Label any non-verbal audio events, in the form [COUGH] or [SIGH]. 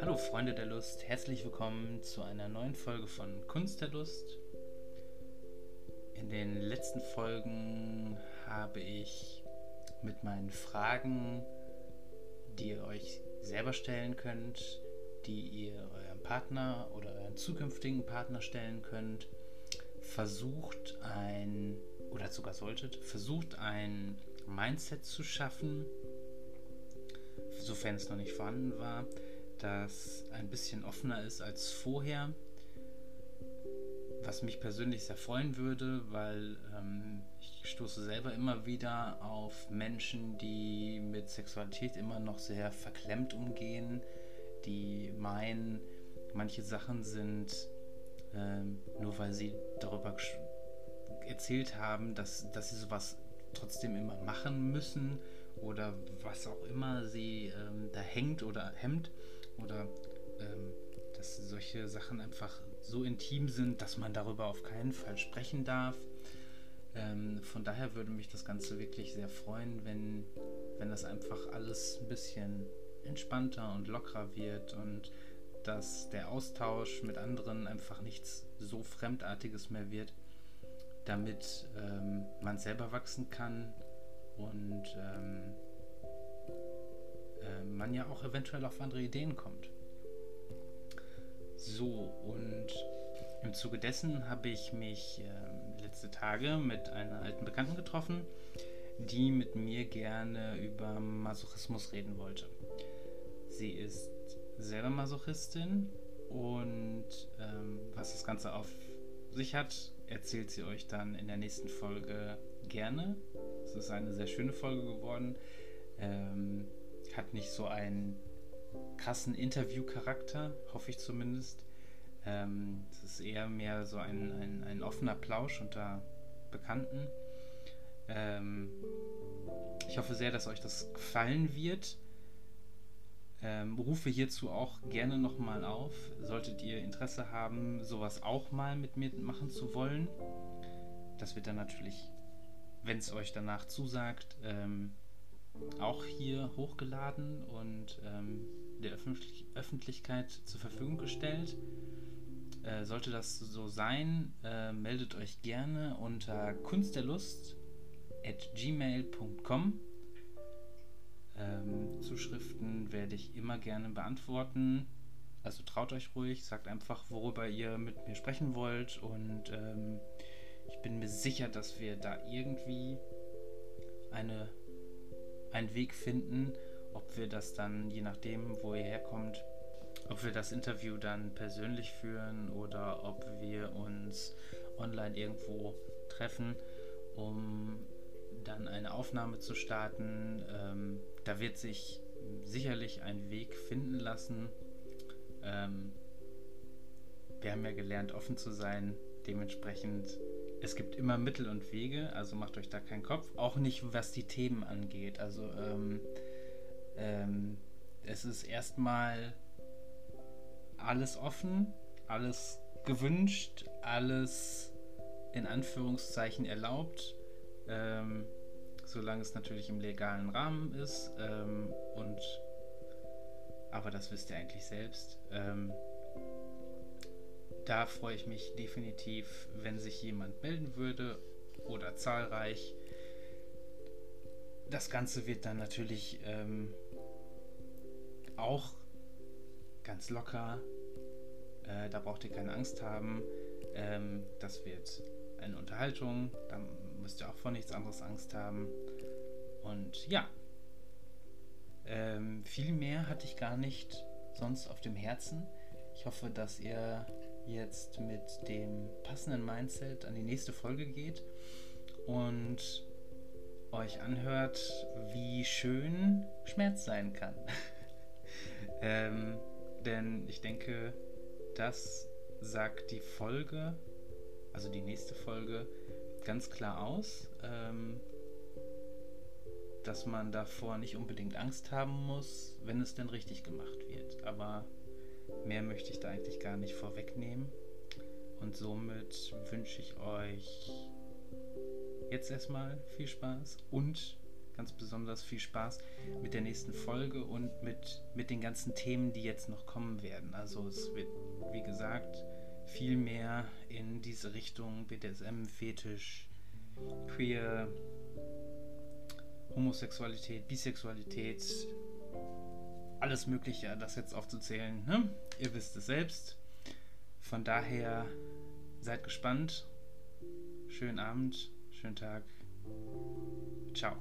Hallo Freunde der Lust, herzlich willkommen zu einer neuen Folge von Kunst der Lust. In den letzten Folgen habe ich mit meinen Fragen, die ihr euch selber stellen könnt, die ihr eurem Partner oder euren zukünftigen Partner stellen könnt, versucht ein, oder sogar solltet, versucht ein Mindset zu schaffen, sofern es noch nicht vorhanden war, das ein bisschen offener ist als vorher. Was mich persönlich sehr freuen würde, weil ähm, ich stoße selber immer wieder auf Menschen, die mit Sexualität immer noch sehr verklemmt umgehen, die meinen, manche Sachen sind ähm, nur weil sie darüber erzählt haben, dass, dass sie sowas trotzdem immer machen müssen oder was auch immer sie ähm, da hängt oder hemmt oder ähm, dass solche Sachen einfach so intim sind, dass man darüber auf keinen Fall sprechen darf. Ähm, von daher würde mich das Ganze wirklich sehr freuen, wenn, wenn das einfach alles ein bisschen entspannter und lockerer wird und dass der Austausch mit anderen einfach nichts so Fremdartiges mehr wird, damit ähm, man selber wachsen kann und ähm, äh, man ja auch eventuell auf andere Ideen kommt. So, und im Zuge dessen habe ich mich äh, letzte Tage mit einer alten Bekannten getroffen, die mit mir gerne über Masochismus reden wollte. Sie ist selber Masochistin und ähm, was das Ganze auf sich hat, erzählt sie euch dann in der nächsten Folge gerne. Es ist eine sehr schöne Folge geworden. Ähm, hat nicht so einen krassen Interview-Charakter, hoffe ich zumindest. Ähm, es ist eher mehr so ein, ein, ein offener Plausch unter Bekannten. Ähm, ich hoffe sehr, dass euch das gefallen wird. Ähm, rufe hierzu auch gerne nochmal auf. Solltet ihr Interesse haben, sowas auch mal mit mir machen zu wollen. Das wird dann natürlich, wenn es euch danach zusagt, ähm, auch hier hochgeladen und ähm, der Öffentlich Öffentlichkeit zur Verfügung gestellt. Äh, sollte das so sein, äh, meldet euch gerne unter kunstderlust gmail.com Zuschriften werde ich immer gerne beantworten. Also traut euch ruhig, sagt einfach, worüber ihr mit mir sprechen wollt. Und ähm, ich bin mir sicher, dass wir da irgendwie eine, einen Weg finden, ob wir das dann, je nachdem, wo ihr herkommt, ob wir das Interview dann persönlich führen oder ob wir uns online irgendwo treffen, um dann eine Aufnahme zu starten. Ähm, da wird sich sicherlich ein Weg finden lassen. Ähm, wir haben ja gelernt, offen zu sein. Dementsprechend, es gibt immer Mittel und Wege, also macht euch da keinen Kopf. Auch nicht, was die Themen angeht. Also ähm, ähm, es ist erstmal alles offen, alles gewünscht, alles in Anführungszeichen erlaubt. Ähm, solange es natürlich im legalen Rahmen ist. Ähm, und aber das wisst ihr eigentlich selbst. Ähm, da freue ich mich definitiv, wenn sich jemand melden würde oder zahlreich. Das Ganze wird dann natürlich ähm, auch ganz locker. Äh, da braucht ihr keine Angst haben. Ähm, das wird eine Unterhaltung. Da müsst ihr auch vor nichts anderes Angst haben. Und ja, ähm, viel mehr hatte ich gar nicht sonst auf dem Herzen. Ich hoffe, dass ihr jetzt mit dem passenden Mindset an die nächste Folge geht und euch anhört, wie schön Schmerz sein kann. [LAUGHS] ähm, denn ich denke, das sagt die Folge, also die nächste Folge, ganz klar aus, ähm, dass man davor nicht unbedingt Angst haben muss, wenn es denn richtig gemacht wird. Aber mehr möchte ich da eigentlich gar nicht vorwegnehmen. Und somit wünsche ich euch jetzt erstmal viel Spaß und ganz besonders viel Spaß mit der nächsten Folge und mit, mit den ganzen Themen, die jetzt noch kommen werden. Also es wird, wie gesagt, viel mehr in diese Richtung BDSM, Fetisch, Queer, Homosexualität, Bisexualität, alles Mögliche, das jetzt aufzuzählen. Ne? Ihr wisst es selbst. Von daher seid gespannt. Schönen Abend, schönen Tag. Ciao.